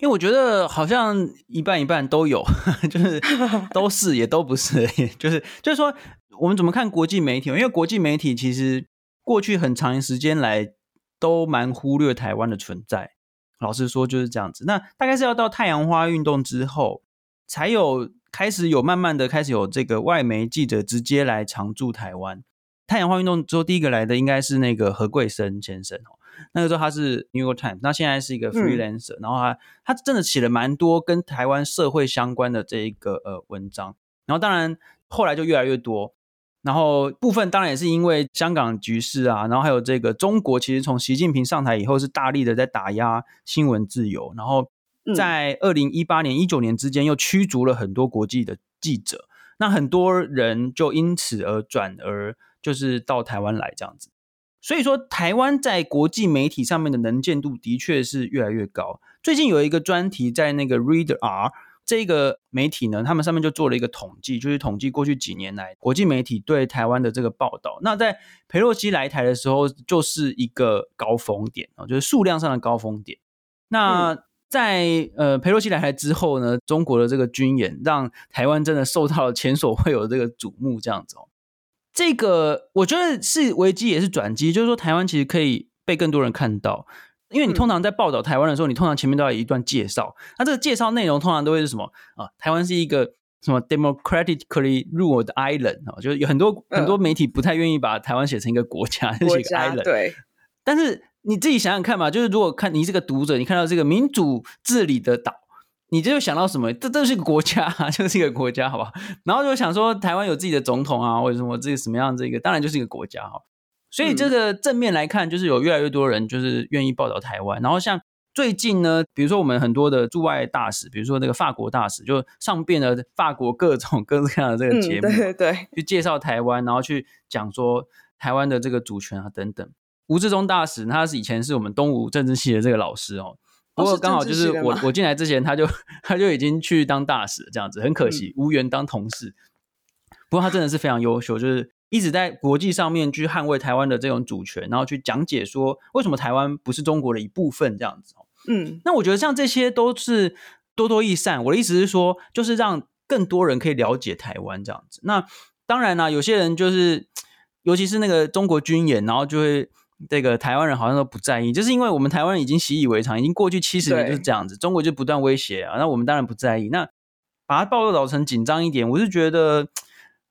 因为我觉得好像一半一半都有，就是 都是也都不是，就是就是说。我们怎么看国际媒体？因为国际媒体其实过去很长时间来都蛮忽略台湾的存在。老实说就是这样子。那大概是要到太阳花运动之后，才有开始有慢慢的开始有这个外媒记者直接来常驻台湾。太阳花运动之后，第一个来的应该是那个何贵生先生哦。那个时候他是 New York Times，那现在是一个 freelancer，嗯，然后他他真的写了蛮多跟台湾社会相关的这一个呃文章。然后当然后来就越来越多。然后部分当然也是因为香港局势啊，然后还有这个中国其实从习近平上台以后是大力的在打压新闻自由，然后在二零一八年、一九年之间又驱逐了很多国际的记者，那很多人就因此而转而就是到台湾来这样子，所以说台湾在国际媒体上面的能见度的确是越来越高。最近有一个专题在那个 Reader R。这个媒体呢，他们上面就做了一个统计，就是统计过去几年来国际媒体对台湾的这个报道。那在佩洛西来台的时候，就是一个高峰点啊，就是数量上的高峰点。那在、嗯、呃佩洛西来台之后呢，中国的这个军演让台湾真的受到了前所未有的这个瞩目，这样子哦。这个我觉得是危机也是转机，就是说台湾其实可以被更多人看到。因为你通常在报道台湾的时候，你通常前面都要有一段介绍。那这个介绍内容通常都会是什么啊？台湾是一个什么 democratically ruled island 啊？就是有很多很多媒体不太愿意把台湾写成一个国家，写 一个 island。对。但是你自己想想看嘛，就是如果看你这个读者，你看到这个民主治理的岛，你就想到什么？这这是一个国家，就是一个国家，好不好？然后就想说台湾有自己的总统啊，或者什么这个什么样这个，当然就是一个国家哈。所以这个正面来看，就是有越来越多人就是愿意报道台湾。然后像最近呢，比如说我们很多的驻外大使，比如说那个法国大使，就上遍了法国各种各样的这个节目，对对对，去介绍台湾，然后去讲说台湾的这个主权啊等等。吴志忠大使，他是以前是我们东吴政治系的这个老师哦，不过刚好就是我我进来之前，他就他就已经去当大使了，这样子很可惜无缘当同事。不过他真的是非常优秀，就是。一直在国际上面去捍卫台湾的这种主权，然后去讲解说为什么台湾不是中国的一部分这样子。嗯，那我觉得像这些都是多多益善。我的意思是说，就是让更多人可以了解台湾这样子。那当然啦，有些人就是，尤其是那个中国军演，然后就会这个台湾人好像都不在意，就是因为我们台湾人已经习以为常，已经过去七十年就是这样子，中国就不断威胁啊，那我们当然不在意。那把它报道成紧张一点，我是觉得。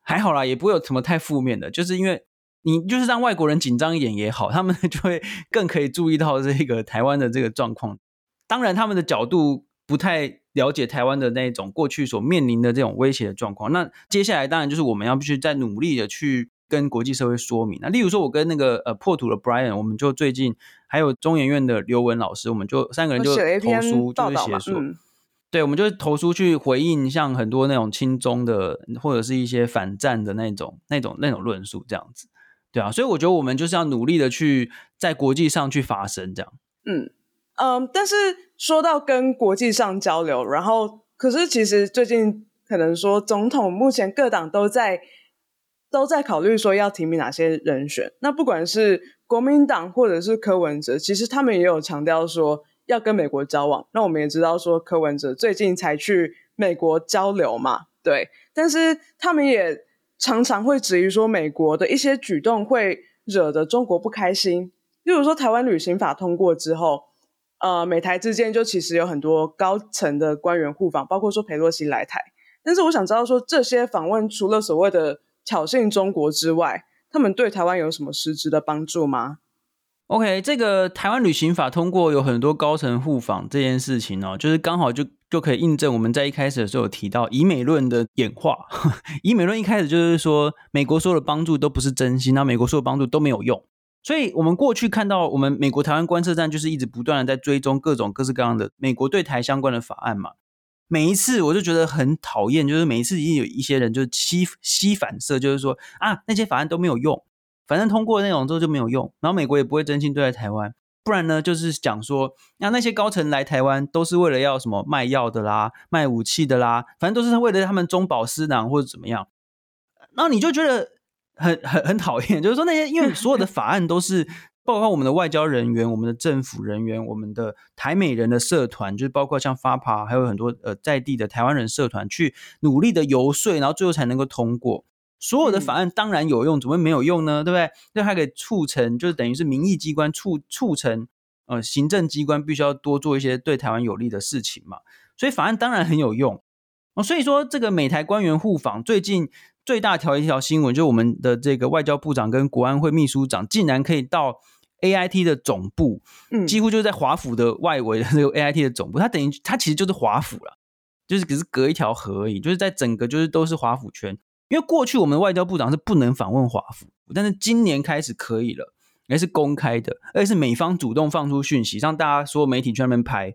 还好啦，也不会有什么太负面的，就是因为你就是让外国人紧张一点也好，他们就会更可以注意到这个台湾的这个状况。当然，他们的角度不太了解台湾的那种过去所面临的这种威胁的状况。那接下来当然就是我们要必须再努力的去跟国际社会说明。那例如说，我跟那个呃破土的 Brian，我们就最近还有中研院的刘文老师，我们就三个人就投书，就是写说。嗯对，我们就投出去回应，像很多那种亲中的，或者是一些反战的那种、那种、那种论述，这样子，对啊，所以我觉得我们就是要努力的去在国际上去发声，这样。嗯嗯，但是说到跟国际上交流，然后可是其实最近可能说总统目前各党都在都在考虑说要提名哪些人选，那不管是国民党或者是柯文哲，其实他们也有强调说。要跟美国交往，那我们也知道说柯文哲最近才去美国交流嘛，对，但是他们也常常会质疑说美国的一些举动会惹得中国不开心。例如说台湾旅行法通过之后，呃，美台之间就其实有很多高层的官员互访，包括说裴洛西来台。但是我想知道说这些访问除了所谓的挑衅中国之外，他们对台湾有什么实质的帮助吗？OK，这个台湾旅行法通过有很多高层互访这件事情哦，就是刚好就就可以印证我们在一开始的时候有提到以美论的演化。以美论一开始就是说，美国所有的帮助都不是真心，那美国所有帮助都没有用。所以我们过去看到我们美国台湾观测站就是一直不断的在追踪各种各式各样的美国对台相关的法案嘛。每一次我就觉得很讨厌，就是每一次已经有一些人就是吸吸反射，就是说啊那些法案都没有用。反正通过那种之后就没有用，然后美国也不会真心对待台湾，不然呢就是讲说，那那些高层来台湾都是为了要什么卖药的啦、卖武器的啦，反正都是为了他们中饱私囊或者怎么样，然后你就觉得很很很讨厌，就是说那些因为所有的法案都是包括我们的外交人员、我们的政府人员、我们的台美人的社团，就是包括像 FAPA 还有很多呃在地的台湾人社团去努力的游说，然后最后才能够通过。所有的法案当然有用，怎么会没有用呢？对不对？那它可以促成，就是等于是民意机关促促成，呃，行政机关必须要多做一些对台湾有利的事情嘛。所以法案当然很有用哦。所以说，这个美台官员互访，最近最大条一条新闻，就是我们的这个外交部长跟国安会秘书长竟然可以到 AIT 的总部，嗯，几乎就是在华府的外围的这个 AIT 的总部，它等于它其实就是华府了，就是只是隔一条河而已，就是在整个就是都是华府圈。因为过去我们的外交部长是不能访问华府，但是今年开始可以了，也是公开的，而且是美方主动放出讯息，让大家所有媒体去那边拍。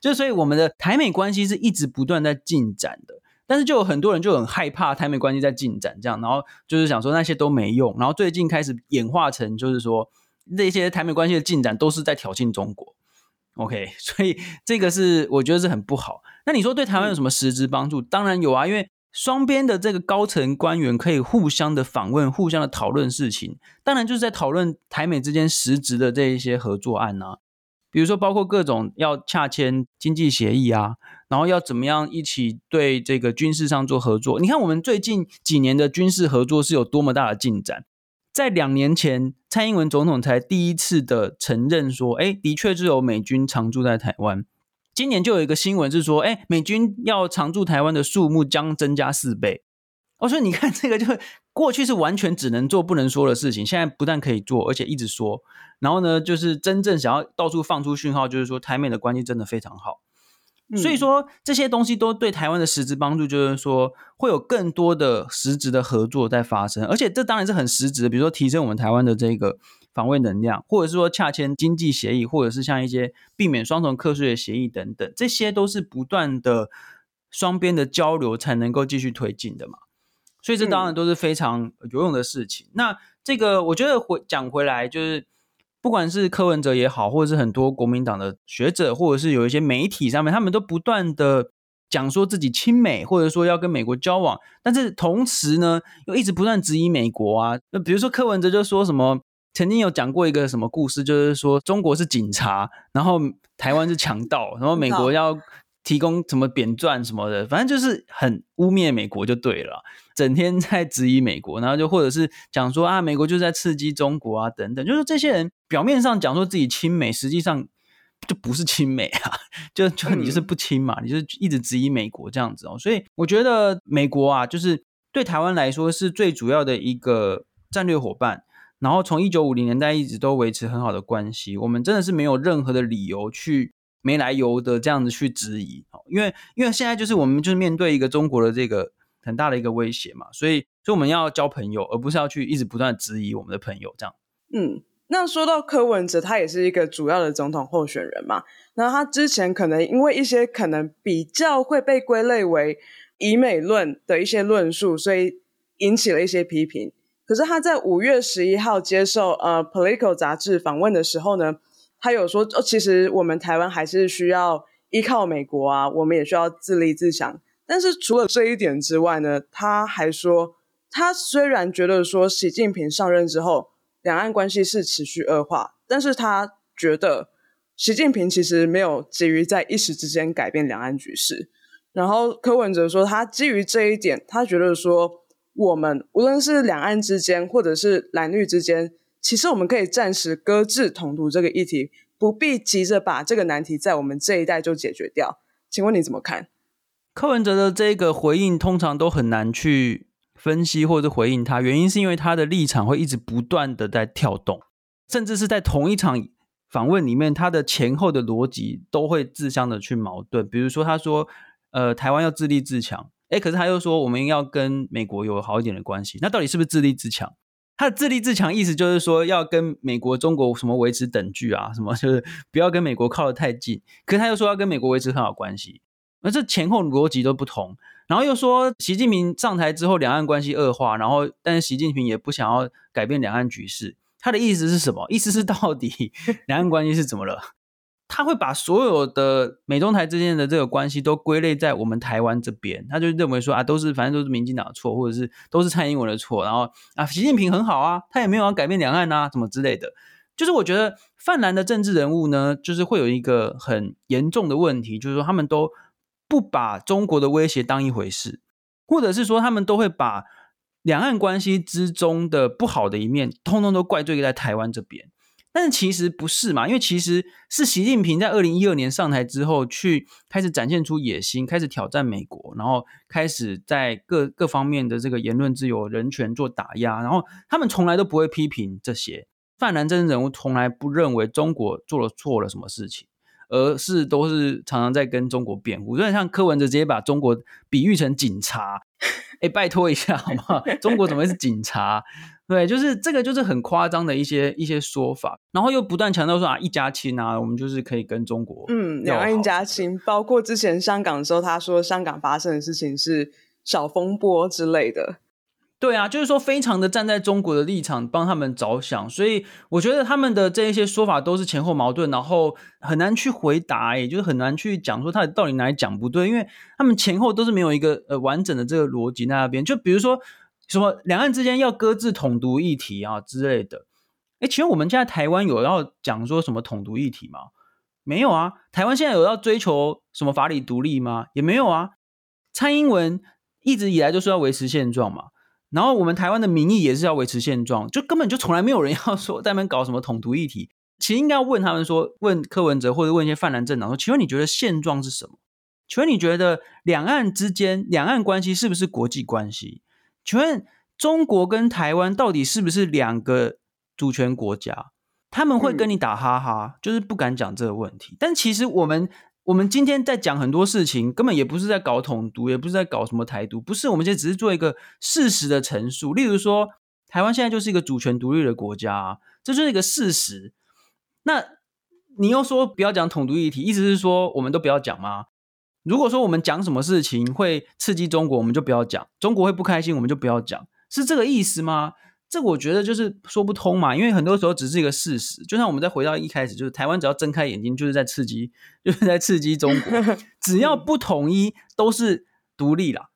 就所以我们的台美关系是一直不断在进展的，但是就有很多人就很害怕台美关系在进展这样，然后就是想说那些都没用，然后最近开始演化成就是说那些台美关系的进展都是在挑衅中国。OK，所以这个是我觉得是很不好。那你说对台湾有什么实质帮助？当然有啊，因为。双边的这个高层官员可以互相的访问，互相的讨论事情，当然就是在讨论台美之间实质的这一些合作案啊，比如说包括各种要洽签经济协议啊，然后要怎么样一起对这个军事上做合作。你看我们最近几年的军事合作是有多么大的进展，在两年前，蔡英文总统才第一次的承认说，哎，的确是有美军常驻在台湾。今年就有一个新闻是说，哎，美军要常驻台湾的数目将增加四倍。我说，你看这个，就过去是完全只能做不能说的事情，现在不但可以做，而且一直说。然后呢，就是真正想要到处放出讯号，就是说台美的关系真的非常好。所以说这些东西都对台湾的实质帮助，就是说会有更多的实质的合作在发生，而且这当然是很实质的，比如说提升我们台湾的这个防卫能量，或者是说洽签经济协议，或者是像一些避免双重课税的协议等等，这些都是不断的双边的交流才能够继续推进的嘛。所以这当然都是非常有用的事情。那这个我觉得回讲回来就是。不管是柯文哲也好，或者是很多国民党的学者，或者是有一些媒体上面，他们都不断的讲说自己亲美，或者说要跟美国交往，但是同时呢，又一直不断质疑美国啊。那比如说柯文哲就说什么，曾经有讲过一个什么故事，就是说中国是警察，然后台湾是强盗，然后美国要。提供什么扁钻什么的，反正就是很污蔑美国就对了，整天在质疑美国，然后就或者是讲说啊，美国就是在刺激中国啊等等，就是这些人表面上讲说自己亲美，实际上就不是亲美啊，就就你就是不亲嘛，你就一直质疑美国这样子哦，所以我觉得美国啊，就是对台湾来说是最主要的一个战略伙伴，然后从一九五零年代一直都维持很好的关系，我们真的是没有任何的理由去。没来由的这样子去质疑，因为因为现在就是我们就是面对一个中国的这个很大的一个威胁嘛，所以所以我们要交朋友，而不是要去一直不断质疑我们的朋友这样。嗯，那说到柯文哲，他也是一个主要的总统候选人嘛，那他之前可能因为一些可能比较会被归类为以美论的一些论述，所以引起了一些批评。可是他在五月十一号接受呃《Politico》杂志访问的时候呢，他有说，哦，其实我们台湾还是需要依靠美国啊，我们也需要自立自强。但是除了这一点之外呢，他还说，他虽然觉得说习近平上任之后，两岸关系是持续恶化，但是他觉得习近平其实没有急于在一时之间改变两岸局势。然后柯文哲说，他基于这一点，他觉得说，我们无论是两岸之间，或者是蓝绿之间。其实我们可以暂时搁置统独这个议题，不必急着把这个难题在我们这一代就解决掉。请问你怎么看？柯文哲的这个回应通常都很难去分析或者回应他，原因是因为他的立场会一直不断的在跳动，甚至是在同一场访问里面，他的前后的逻辑都会自相的去矛盾。比如说他说，呃，台湾要自立自强，诶，可是他又说我们要跟美国有好一点的关系，那到底是不是自立自强？他的自立自强意思就是说要跟美国、中国什么维持等距啊，什么 就是不要跟美国靠得太近。可是他又说要跟美国维持很好关系，那这前后逻辑都不同。然后又说习近平上台之后两岸关系恶化，然后但是习近平也不想要改变两岸局势。他的意思是什么？意思是到底 两岸关系是怎么了？他会把所有的美中台之间的这个关系都归类在我们台湾这边，他就认为说啊，都是反正都是民进党的错，或者是都是蔡英文的错，然后啊，习近平很好啊，他也没有要改变两岸啊，什么之类的。就是我觉得泛蓝的政治人物呢，就是会有一个很严重的问题，就是说他们都不把中国的威胁当一回事，或者是说他们都会把两岸关系之中的不好的一面，通通都怪罪在台湾这边。但是其实不是嘛，因为其实是习近平在二零一二年上台之后，去开始展现出野心，开始挑战美国，然后开始在各各方面的这个言论自由、人权做打压，然后他们从来都不会批评这些泛蓝政治人物，从来不认为中国做了错了什么事情，而是都是常常在跟中国辩护。所以像柯文哲直接把中国比喻成警察，哎，拜托一下好吗？中国怎么会是警察？对，就是这个，就是很夸张的一些一些说法，然后又不断强调说啊，一家亲啊，我们就是可以跟中国，嗯，两岸一家亲，包括之前香港的时候，他说香港发生的事情是小风波之类的。对啊，就是说非常的站在中国的立场帮他们着想，所以我觉得他们的这一些说法都是前后矛盾，然后很难去回答，也就是很难去讲说他到底哪里讲不对，因为他们前后都是没有一个呃完整的这个逻辑在那边，就比如说。什么两岸之间要搁置统独议题啊之类的？哎，请问我们现在台湾有要讲说什么统独议题吗？没有啊。台湾现在有要追求什么法理独立吗？也没有啊。蔡英文一直以来就是要维持现状嘛。然后我们台湾的民意也是要维持现状，就根本就从来没有人要说在那边搞什么统独议题。其实应该要问他们说，问柯文哲或者问一些泛蓝政党说，请问你觉得现状是什么？请问你觉得两岸之间两岸关系是不是国际关系？请问中国跟台湾到底是不是两个主权国家？他们会跟你打哈哈，嗯、就是不敢讲这个问题。但其实我们我们今天在讲很多事情，根本也不是在搞统独，也不是在搞什么台独，不是。我们现在只是做一个事实的陈述。例如说，台湾现在就是一个主权独立的国家，这就是一个事实。那你又说不要讲统独议题，意思是说我们都不要讲吗？如果说我们讲什么事情会刺激中国，我们就不要讲；中国会不开心，我们就不要讲，是这个意思吗？这我觉得就是说不通嘛，因为很多时候只是一个事实。就像我们再回到一开始，就是台湾只要睁开眼睛，就是在刺激，就是在刺激中国。只要不统一，都是独立啦。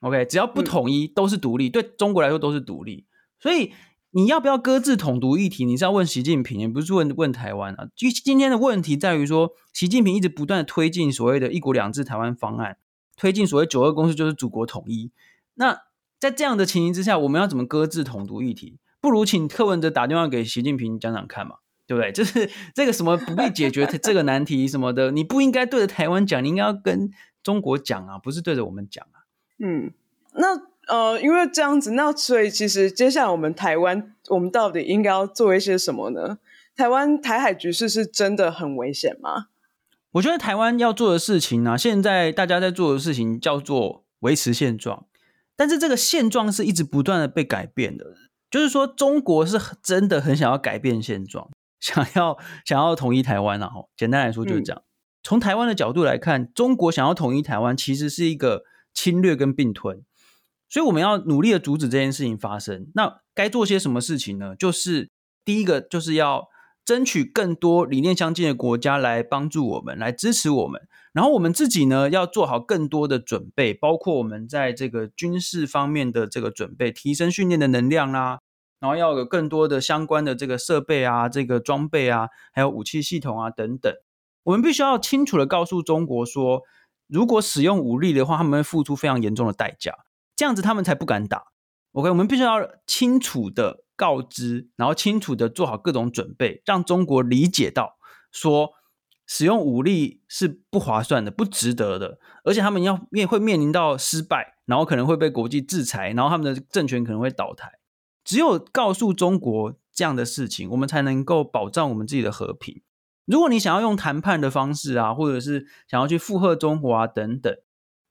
OK，只要不统一，都是独立，对中国来说都是独立。所以。你要不要搁置统独议题？你是要问习近平，也不是问问台湾啊。就今天的问题在于说，习近平一直不断推进所谓的一国两制台湾方案，推进所谓九二共识，就是祖国统一。那在这样的情形之下，我们要怎么搁置统独议题？不如请柯文哲打电话给习近平讲讲看嘛，对不对？就是这个什么不必解决这个难题什么的，你不应该对着台湾讲，你应该要跟中国讲啊，不是对着我们讲啊。嗯，那。呃，因为这样子，那所以其实接下来我们台湾，我们到底应该要做一些什么呢？台湾台海局势是真的很危险吗？我觉得台湾要做的事情呢、啊，现在大家在做的事情叫做维持现状，但是这个现状是一直不断的被改变的。就是说，中国是真的很想要改变现状，想要想要统一台湾啊。哈，简单来说就是这样。嗯、从台湾的角度来看，中国想要统一台湾，其实是一个侵略跟并吞。所以我们要努力的阻止这件事情发生。那该做些什么事情呢？就是第一个，就是要争取更多理念相近的国家来帮助我们，来支持我们。然后我们自己呢，要做好更多的准备，包括我们在这个军事方面的这个准备，提升训练的能量啦。然后要有更多的相关的这个设备啊，这个装备啊，还有武器系统啊等等。我们必须要清楚的告诉中国说，如果使用武力的话，他们会付出非常严重的代价。这样子他们才不敢打。OK，我们必须要清楚的告知，然后清楚的做好各种准备，让中国理解到说使用武力是不划算的、不值得的，而且他们要面会面临到失败，然后可能会被国际制裁，然后他们的政权可能会倒台。只有告诉中国这样的事情，我们才能够保障我们自己的和平。如果你想要用谈判的方式啊，或者是想要去附和中国啊等等。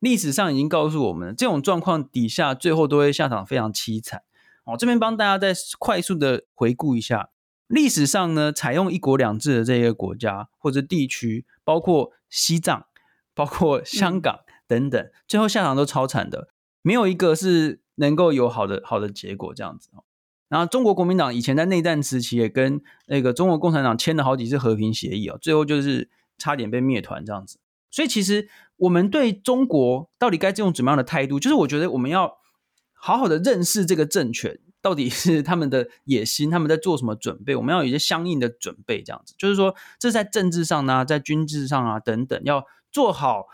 历史上已经告诉我们，这种状况底下最后都会下场非常凄惨。哦，这边帮大家再快速的回顾一下，历史上呢，采用一国两制的这些国家或者地区，包括西藏、包括香港等等，嗯、最后下场都超惨的，没有一个是能够有好的好的结果这样子。然后中国国民党以前在内战时期也跟那个中国共产党签了好几次和平协议哦，最后就是差点被灭团这样子。所以其实。我们对中国到底该用怎么样的态度？就是我觉得我们要好好的认识这个政权到底是 他们的野心，他们在做什么准备？我们要有一些相应的准备，这样子，就是说，这在政治上呢，在军事上啊等等，要做好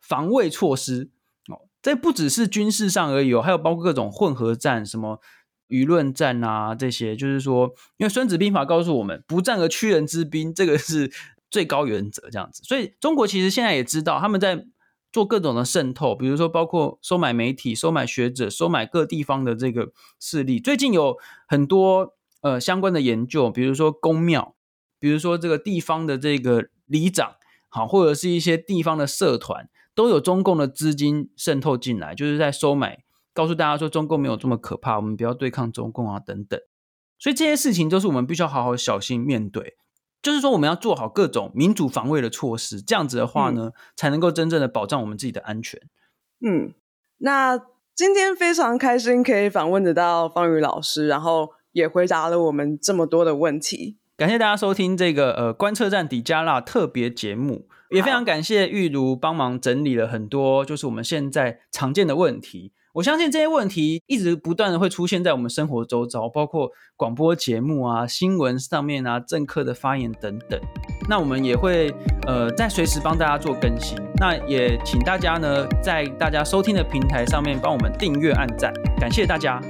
防卫措施哦。这不只是军事上而已哦，还有包括各种混合战、什么舆论战啊这些。就是说，因为《孙子兵法》告诉我们，不战而屈人之兵，这个是。最高原则这样子，所以中国其实现在也知道他们在做各种的渗透，比如说包括收买媒体、收买学者、收买各地方的这个势力。最近有很多呃相关的研究，比如说宫庙，比如说这个地方的这个里长，好，或者是一些地方的社团，都有中共的资金渗透进来，就是在收买，告诉大家说中共没有这么可怕，我们不要对抗中共啊等等。所以这些事情都是我们必须要好好小心面对。就是说，我们要做好各种民主防卫的措施，这样子的话呢，嗯、才能够真正的保障我们自己的安全。嗯，那今天非常开心可以访问得到方宇老师，然后也回答了我们这么多的问题。感谢大家收听这个呃观测站底加辣特别节目，也非常感谢玉如帮忙整理了很多就是我们现在常见的问题。我相信这些问题一直不断的会出现在我们生活周遭，包括广播节目啊、新闻上面啊、政客的发言等等。那我们也会呃在随时帮大家做更新。那也请大家呢在大家收听的平台上面帮我们订阅、按赞，感谢大家。